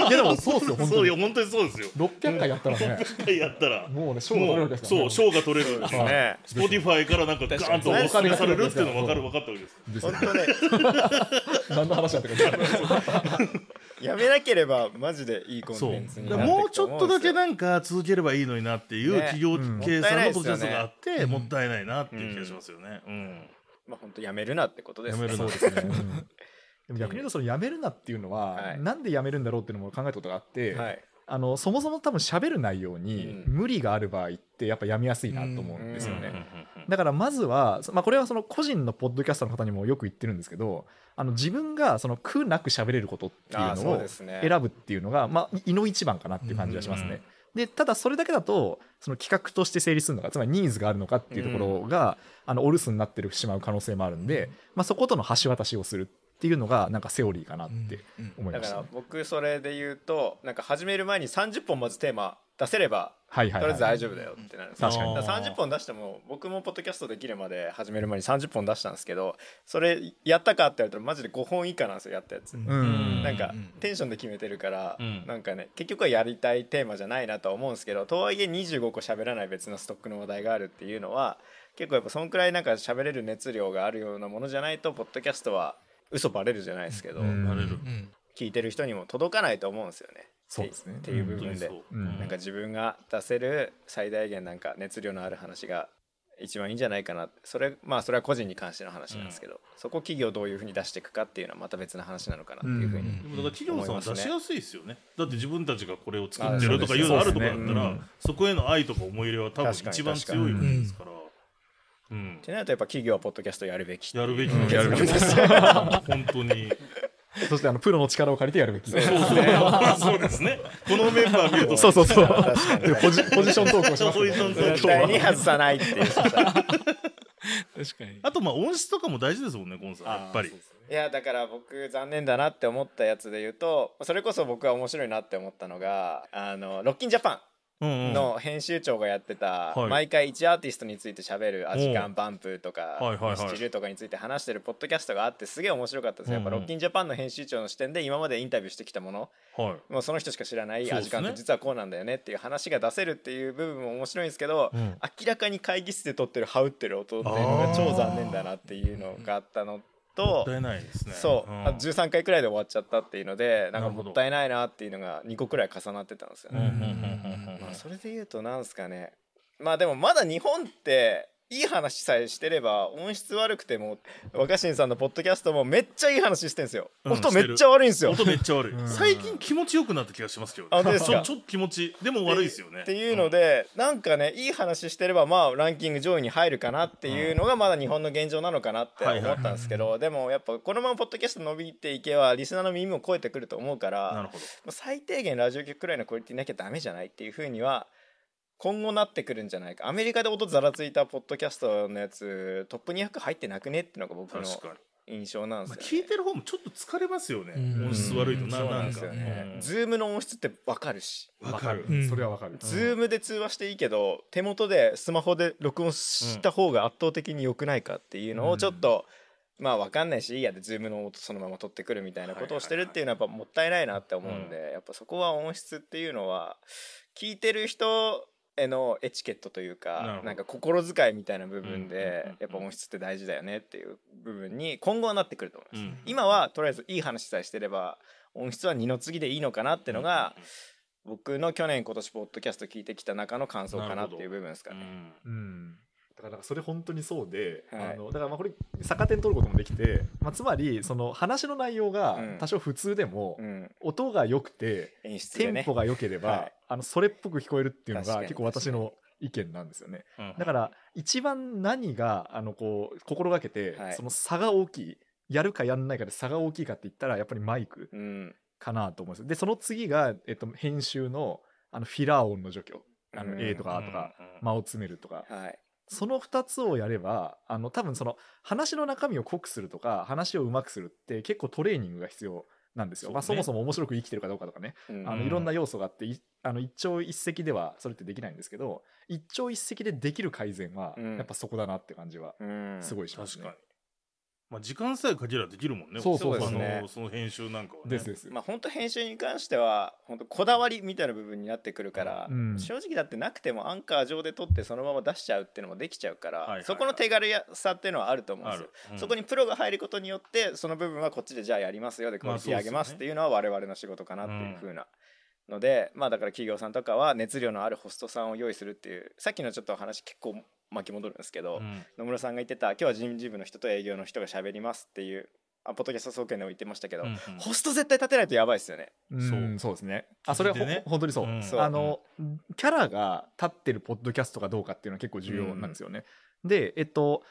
[SPEAKER 7] いやでもそうっすよ本当に。
[SPEAKER 6] そうよ本当にそうですよ。
[SPEAKER 7] 600回やったらね。
[SPEAKER 6] 600回やったら。
[SPEAKER 7] もうね賞が取れるわけですから。
[SPEAKER 6] そう賞が取れる
[SPEAKER 5] ですね。
[SPEAKER 6] スポティファイからなんかガーンとお
[SPEAKER 5] 確かに
[SPEAKER 6] 勧めされるっていうの分かる分かったわけです
[SPEAKER 7] です
[SPEAKER 5] 本当ね。
[SPEAKER 7] 何の話だったか
[SPEAKER 5] やめなければマジでいいコンテンツに
[SPEAKER 6] だ
[SPEAKER 5] なっていく
[SPEAKER 6] からもうちょっとだけ
[SPEAKER 5] な
[SPEAKER 6] なんか続ければいいのになっていう
[SPEAKER 5] ね。
[SPEAKER 6] 企業
[SPEAKER 7] うん。
[SPEAKER 6] 計算のポッドキャストがあって、
[SPEAKER 9] うん。
[SPEAKER 6] もったいないなっていう気がしますよね。うん。
[SPEAKER 5] まあ本当やめるなってことですね。
[SPEAKER 6] やめるな。
[SPEAKER 7] そうですね。も逆に言うとそのやめるなっていうのは、
[SPEAKER 5] はい。
[SPEAKER 7] なんでやめるんだろうっていうのも考えたことがあって、
[SPEAKER 5] はい
[SPEAKER 7] あのそもそも多分喋る内容に
[SPEAKER 5] うん。
[SPEAKER 7] 無理がある場合ってやっぱやめやすいなと思うんですよね。
[SPEAKER 5] うん。
[SPEAKER 7] だからまずは、そまあ、これはその個人のポッドキャスターの方にもよく言ってるんですけどあの自分がその苦なく喋れることっていうのを選ぶっていうのが、まあ、いの一番かなっていう感じがしますね。でただそれだけだとその企画として成立するのかつまりニーズがあるのかっていうところが、あのお留守になってるしまう可能性もあるんで、まあ、そことの橋渡しをする。っていうのがなんかセオリーかなって思い
[SPEAKER 5] だから
[SPEAKER 7] ましたね。
[SPEAKER 5] 僕それで言うとなんか始める前に30本まずテーマ出せれば
[SPEAKER 7] はいはい、
[SPEAKER 5] とりあえず
[SPEAKER 7] はい。
[SPEAKER 5] 大丈夫だよってなるんです
[SPEAKER 7] 確かに。
[SPEAKER 5] だら30本出しても僕もポッドキャストできるまで始める前に30本出したんですけどそれやったかって言われたらマジで5本以下なんですよやったやつ、
[SPEAKER 7] うん。
[SPEAKER 5] なんかテンションで決めてるから、
[SPEAKER 6] うん。
[SPEAKER 5] なんかね結局はやりたいテーマじゃないなとは思うんですけどとはいえ25個喋らない別のストックの話題があるっていうのは結構やっぱそんくらいなんか喋れる熱量があるようなものじゃないとポッドキャストは嘘バレるじゃないですけど、
[SPEAKER 7] うん。
[SPEAKER 6] バレる。
[SPEAKER 9] うん。
[SPEAKER 5] 聞いてる人にも届かないと思うんですよね。
[SPEAKER 7] そうですね。
[SPEAKER 5] っていう部分で、
[SPEAKER 6] う
[SPEAKER 7] うん。
[SPEAKER 5] なんか自分が出せる最大限なんか熱量のある話が一番いいんじゃないかなそれまあそれは個人に関しての話なんですけど、そこ企業どういうふうに出していくかっていうのはまた別の話なのかなっていうふうに、
[SPEAKER 7] うん。
[SPEAKER 6] でもだから企業さんは出しやすいですよね。だって自分たちがこれを作
[SPEAKER 5] あ
[SPEAKER 6] ってるとかいうのあるとかだったら、
[SPEAKER 7] ね。
[SPEAKER 6] そこへの愛とか思い入れは多分一番強いわけですから。うん
[SPEAKER 5] っ。てなるとやっぱ企業はポッドキャストやるべき
[SPEAKER 6] やるべき
[SPEAKER 7] うん
[SPEAKER 6] やるべき
[SPEAKER 5] です
[SPEAKER 6] 本当に。
[SPEAKER 7] そしてあのプロの力を借りてやるべき。
[SPEAKER 6] そうそう そうですね。このメンバー見ると。
[SPEAKER 7] そうそうそう。ポジポジショントークをします
[SPEAKER 6] ポジショントーク
[SPEAKER 5] 絶対に外さないっていう
[SPEAKER 9] 確かに
[SPEAKER 6] あとまあ音質とかも大事ですもんね、コンさん。やっぱり。
[SPEAKER 5] いやだから僕残念だなって思ったやつで言うとそれこそ僕は面白いなって思ったのがあのロッキンジャパン。の編集長がやってた、
[SPEAKER 6] はい。
[SPEAKER 5] 毎回1アーティストについて喋るアジカンバンプとか
[SPEAKER 6] はいはいはい。
[SPEAKER 5] ミスチルとかについて話してるポッドキャストがあってすげえ面白かったです、やっぱロッキンジャパンの編集長の視点で今までインタビューしてきたもの。
[SPEAKER 6] はい。
[SPEAKER 5] もうその人しか知らないアジカンって実はこうなんだよねっていう話が出せるっていう部分も面白いんですけど、
[SPEAKER 6] うん。
[SPEAKER 5] 明らかに会議室で撮ってるハウってる音っていうのが超残念だなっていうのがあったの
[SPEAKER 6] ったいないですね。
[SPEAKER 5] そう、
[SPEAKER 6] ん
[SPEAKER 5] あ13回くらいで終わっちゃったっていうのでなんかもったいないなっていうのが2個くらい重なってたんですよね。それで言うとなんすかねまあでもまだ日本っていい話さえしてれば音質悪くても若新さんのポッドキャストもめっちゃいい話してんすよ、
[SPEAKER 6] うん
[SPEAKER 5] 音めっちゃ悪いんですよ。
[SPEAKER 6] 音めっちゃ悪い、
[SPEAKER 7] うん。
[SPEAKER 6] 最近気持ちよくなった気がしますけど
[SPEAKER 5] あ本当ですか。
[SPEAKER 6] ちょっと気持ちでも悪いですよね。
[SPEAKER 5] っていうので、なんかねいい話してればまあランキング上位に入るかなっていうのがまだ日本の現状なのかなって思ったんですけど、でもやっぱこのままポッドキャスト伸びていけばリスナーの耳も超えてくると思うから
[SPEAKER 6] なるほど。
[SPEAKER 5] もう最低限ラジオ局くらいのクオリティなきゃダメじゃないっていうふうには今後なってくるんじゃないか。アメリカで音ざらついたポッドキャストのやつトップ200入ってなくねってのが僕の印象なん
[SPEAKER 6] まあ、
[SPEAKER 5] ですよ、ね。
[SPEAKER 6] 聞いてる方もちょっと疲れますよね、
[SPEAKER 9] うん。
[SPEAKER 6] 音質悪いとな,、
[SPEAKER 5] そうな
[SPEAKER 6] なん
[SPEAKER 5] ですよね、
[SPEAKER 6] うん。
[SPEAKER 5] Zoom の音質ってわかるし。
[SPEAKER 6] わかる、
[SPEAKER 9] うん。
[SPEAKER 7] それはわかる。
[SPEAKER 5] Zoom で通話していいけど手元でスマホで録音した方が圧倒的に良くないかっていうのをちょっと、まあ分かんないしいいやで Zoom の音そのまま取ってくるみたいなことをしてるっていうのはやっぱもったいないなって思うんで、やっぱそこは音質っていうのは聞いてる人へのエチケットというかなんか心遣いみたいな部分
[SPEAKER 6] うんうんうんうん
[SPEAKER 5] でやっぱ音質って大事だよねっていう部分に今後はなってくると思います。
[SPEAKER 6] うん。
[SPEAKER 5] 今はとりあえずいい話さえしてれば音質は二の次でいいのかなってのが、僕の去年今年ポッドキャスト聞いてきた中の感想かなっていう部分ですかね。
[SPEAKER 6] うん
[SPEAKER 7] うん。だからそれ本当にそうで、
[SPEAKER 5] はい。
[SPEAKER 7] あのだからまあこれ逆点取ることもできて、まあ、つまりその話の内容が
[SPEAKER 5] うん。
[SPEAKER 7] 多少普通でも、
[SPEAKER 5] うん、
[SPEAKER 7] 音が良くてテ
[SPEAKER 5] 演出でね。
[SPEAKER 7] ンポが良ければ、
[SPEAKER 5] はい
[SPEAKER 7] あのそれっぽく聞こえるっていうのが結構私の意見なんですよね。
[SPEAKER 6] うん
[SPEAKER 7] だから一番何があのこう心がけて、
[SPEAKER 5] はい。
[SPEAKER 7] その差が大きいやるかやんないかで差が大きいかって言ったらやっぱりマイク
[SPEAKER 5] うん。
[SPEAKER 7] かなと思うんですよ。でその次が、えっと、編集のあのフィラー音の除去。あの
[SPEAKER 5] うん。
[SPEAKER 7] A とか A とか
[SPEAKER 6] うん
[SPEAKER 7] 間を詰めるとか。
[SPEAKER 5] はい。
[SPEAKER 7] その2つをやればあの多分その話の中身を濃くするとか話をうまくするって結構トレーニングが必要なんですよ、
[SPEAKER 6] ね。
[SPEAKER 7] まあ、そもそも面白く生きてるかどうかとかね。
[SPEAKER 5] うん。
[SPEAKER 7] あのいろんな要素があっていあの一朝一夕ではそれってできないんですけど一朝一夕でできる改善は
[SPEAKER 5] うん。
[SPEAKER 7] やっぱそこだなって感じは
[SPEAKER 5] うん。
[SPEAKER 7] すごいしますね。
[SPEAKER 6] 確かにまあ、時間さえかければできるもんね。
[SPEAKER 7] そう
[SPEAKER 5] そうそう。
[SPEAKER 6] あ
[SPEAKER 5] ね
[SPEAKER 6] のその編集なんかはね。
[SPEAKER 7] ですです。
[SPEAKER 5] まあ本当編集に関しては本当こだわりみたいな部分になってくるから、
[SPEAKER 7] うん。
[SPEAKER 5] 正直だってなくてもアンカー上で撮ってそのまま出しちゃうっていうのもできちゃうから、
[SPEAKER 6] はいはいはい。
[SPEAKER 5] そこの手軽さっていうのはあると思うんですよ、
[SPEAKER 6] うん。
[SPEAKER 5] そこにプロが入ることによってその部分はこっちでじゃあやりますよでクオリティ上げますっていうのは我々の仕事かなっていう風な。ので、まあだから企業さんとかは熱量のあるホストさんを用意するっていうさっきのちょっと話結構巻き戻るんですけど、
[SPEAKER 6] うん。
[SPEAKER 5] 野村さんが言ってた今日は人事部の人と営業の人が喋りますっていうあポッドキャスト総研でも言ってましたけど、
[SPEAKER 6] うんうん。
[SPEAKER 5] ホスト絶対立てないとやばいですよね。
[SPEAKER 7] うんそう。ですね。あそれは
[SPEAKER 6] ね。
[SPEAKER 7] 本当にそう。
[SPEAKER 6] うん。
[SPEAKER 5] そう。
[SPEAKER 7] あのキャラが立ってるポッドキャストかどうかっていうのは結構重要なんですよね。でえっと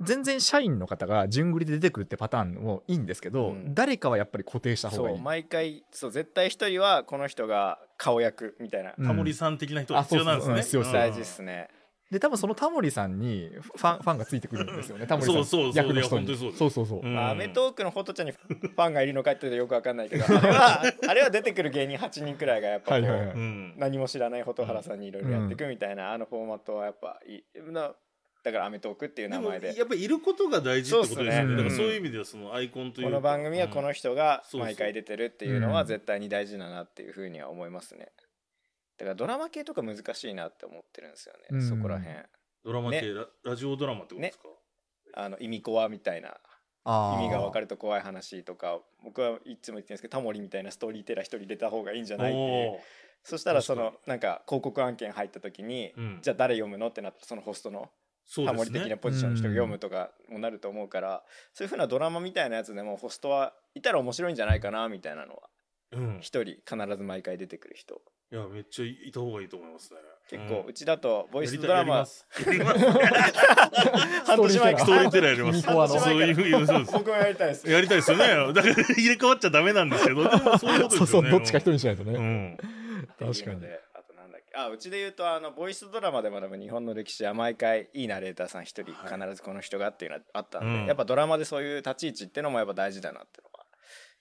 [SPEAKER 7] 全然社員の方が順繰りで出てくるってパターンもいいんですけど、
[SPEAKER 5] うん。
[SPEAKER 7] 誰かはやっぱり固定した方がいい。
[SPEAKER 5] そう毎回そう絶対一人はこの人が顔役みたいな、
[SPEAKER 7] うん。
[SPEAKER 6] タモリさん的な人が必要なんですね。
[SPEAKER 7] あそうそうそう。
[SPEAKER 5] 大事ですね
[SPEAKER 7] で多分そのタモリさんにファンファンがついてくるんですよね。タモリさん。
[SPEAKER 6] そうそうそう
[SPEAKER 7] 役の人に。
[SPEAKER 6] いや本当にそう
[SPEAKER 7] そうそうそう。
[SPEAKER 6] うん
[SPEAKER 5] まあ、アメトーークのフォトちゃんにファンがいるのかっていうとよくわかんないけどあれはあれは出てくる芸人8人くらいがやっぱこう、
[SPEAKER 7] はいはいはい。
[SPEAKER 6] うん。
[SPEAKER 5] 何も知らない蛍原さんにいろいろやっていくみたいな、あのフォーマットはやっぱいい。なだから『アメトーーク』っていう名前で。
[SPEAKER 6] やっぱりいることが大事ってことですよね。
[SPEAKER 7] ね。
[SPEAKER 6] だからそういう意味ではそのアイコンというか。
[SPEAKER 5] この番組はこの人が
[SPEAKER 6] うん。
[SPEAKER 5] 毎回出てるっていうのは
[SPEAKER 7] うん。
[SPEAKER 5] 絶対に大事だなっていうふうには思いますねだからドラマ系とか難しいなって思ってるんですよね、
[SPEAKER 7] うん。
[SPEAKER 5] そこら辺。
[SPEAKER 6] ドラマ系、
[SPEAKER 5] ね。
[SPEAKER 6] ララジオドラマってことですか？
[SPEAKER 5] あの意味コアみたいな意味が分かると怖い話とか僕はいつも言ってるんですけどタモリみたいなストーリーテラー一人入れた方がいいんじゃないっていう。そしたらその
[SPEAKER 6] 確
[SPEAKER 5] なんか広告案件入った時に、
[SPEAKER 6] うん
[SPEAKER 5] じゃあ誰読むのってなったらそのホストのタモリ的な
[SPEAKER 6] ね。
[SPEAKER 5] ポジションの人が読むとかもなると思うから、そういうふうなドラマみたいなやつでもホストはいたら面白いんじゃないかなみたいなのは
[SPEAKER 6] うん。
[SPEAKER 5] 一人必ず毎回出てくる人
[SPEAKER 6] いやめっちゃいた方がいいと思いますね。
[SPEAKER 5] 結構、
[SPEAKER 6] う
[SPEAKER 5] うんちだとボイスドラマ半年前
[SPEAKER 6] ストーリーテラーやります。そういういうそうです。
[SPEAKER 5] 僕もやりたいです
[SPEAKER 6] やりたいですよね。だから入れ替わっちゃダメなんですけど、そういうことですよね。
[SPEAKER 7] そうそうどっちか一人にしないとね。
[SPEAKER 6] うん。
[SPEAKER 5] っていうのであとなんだっけあうちで言うとあのボイスドラマで学ぶ日本の歴史は毎回いいナレーターさん一人必ずこの人がっていうのはあったんで、
[SPEAKER 6] うん
[SPEAKER 5] やっぱドラマでそういう立ち位置っていうのもやっぱ大事だなっていうのは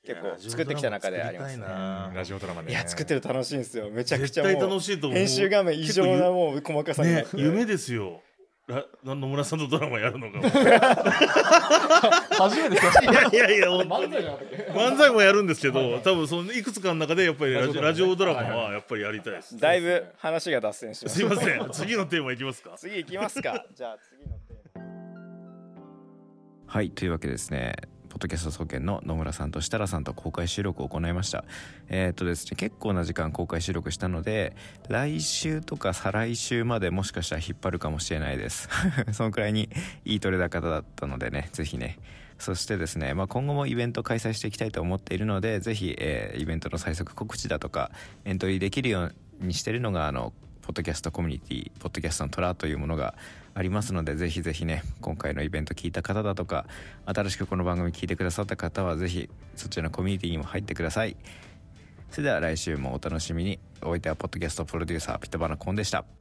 [SPEAKER 5] 結構作ってきた中でありますね。
[SPEAKER 6] ね
[SPEAKER 7] ラジオドラマで、
[SPEAKER 5] いや作ってる楽しいんですよ。めちゃくちゃもう
[SPEAKER 6] 楽しいと思う。
[SPEAKER 5] 編集画面異常なもう細かさ
[SPEAKER 6] ね夢ですよ。ら野村さんとドラマやるのが。
[SPEAKER 7] 初めて
[SPEAKER 6] いやいや
[SPEAKER 7] 漫才
[SPEAKER 6] 漫才もやるんですけど、多分そのいくつかの中でやっぱりラジラ
[SPEAKER 7] ラジオ
[SPEAKER 6] ドラマはやっぱりやりたいです。
[SPEAKER 5] だいぶ話が脱線しました。
[SPEAKER 6] すいません。次のテーマいきますか。
[SPEAKER 5] 次行きますか。じゃあ次のテーマ。
[SPEAKER 2] はいというわけでですねポッドキャスト総研の野村さんと設楽さんと公開収録を行いました。えーっとですね結構な時間公開収録したので来週とか再来週までもしかしたら引っ張るかもしれないです。そのくらいにいい取れ高だったのでねぜひね。そしてですね、まあ、今後もイベント開催していきたいと思っているのでぜひ、えーイベントの最速告知だとかエントリーできるようにしてるのがあのポッドキャストコミュニティポッドキャストの虎というものがありますのでぜひぜひね今回のイベント聞いた方だとか新しくこの番組聞いてくださった方はぜひそちらのコミュニティにも入ってください。それでは来週もお楽しみに。お相手はポッドキャストプロデューサーピットバナコンでした。